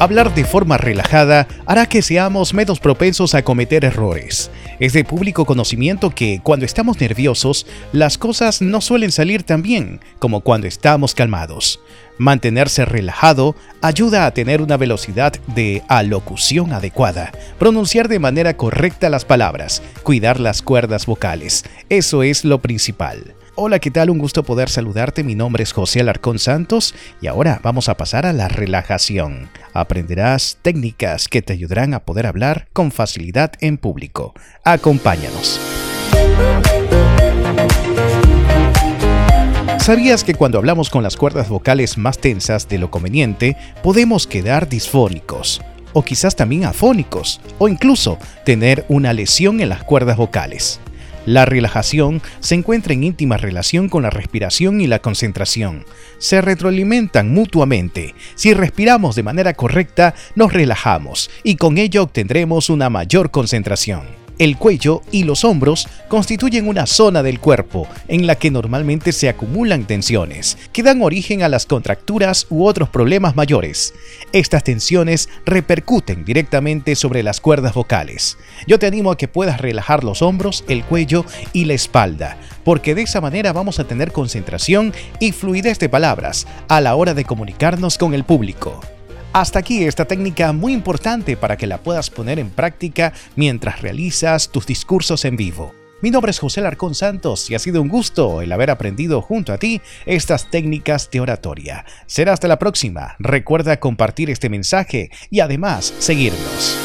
Hablar de forma relajada hará que seamos menos propensos a cometer errores. Es de público conocimiento que cuando estamos nerviosos, las cosas no suelen salir tan bien como cuando estamos calmados. Mantenerse relajado ayuda a tener una velocidad de alocución adecuada, pronunciar de manera correcta las palabras, cuidar las cuerdas vocales. Eso es lo principal. Hola, ¿qué tal? Un gusto poder saludarte. Mi nombre es José Alarcón Santos y ahora vamos a pasar a la relajación. Aprenderás técnicas que te ayudarán a poder hablar con facilidad en público. Acompáñanos. ¿Sabías que cuando hablamos con las cuerdas vocales más tensas de lo conveniente, podemos quedar disfónicos? O quizás también afónicos, o incluso tener una lesión en las cuerdas vocales. La relajación se encuentra en íntima relación con la respiración y la concentración. Se retroalimentan mutuamente. Si respiramos de manera correcta, nos relajamos y con ello obtendremos una mayor concentración. El cuello y los hombros constituyen una zona del cuerpo en la que normalmente se acumulan tensiones, que dan origen a las contracturas u otros problemas mayores. Estas tensiones repercuten directamente sobre las cuerdas vocales. Yo te animo a que puedas relajar los hombros, el cuello y la espalda, porque de esa manera vamos a tener concentración y fluidez de palabras a la hora de comunicarnos con el público. Hasta aquí esta técnica muy importante para que la puedas poner en práctica mientras realizas tus discursos en vivo. Mi nombre es José Larcón Santos y ha sido un gusto el haber aprendido junto a ti estas técnicas de oratoria. Será hasta la próxima. Recuerda compartir este mensaje y además seguirnos.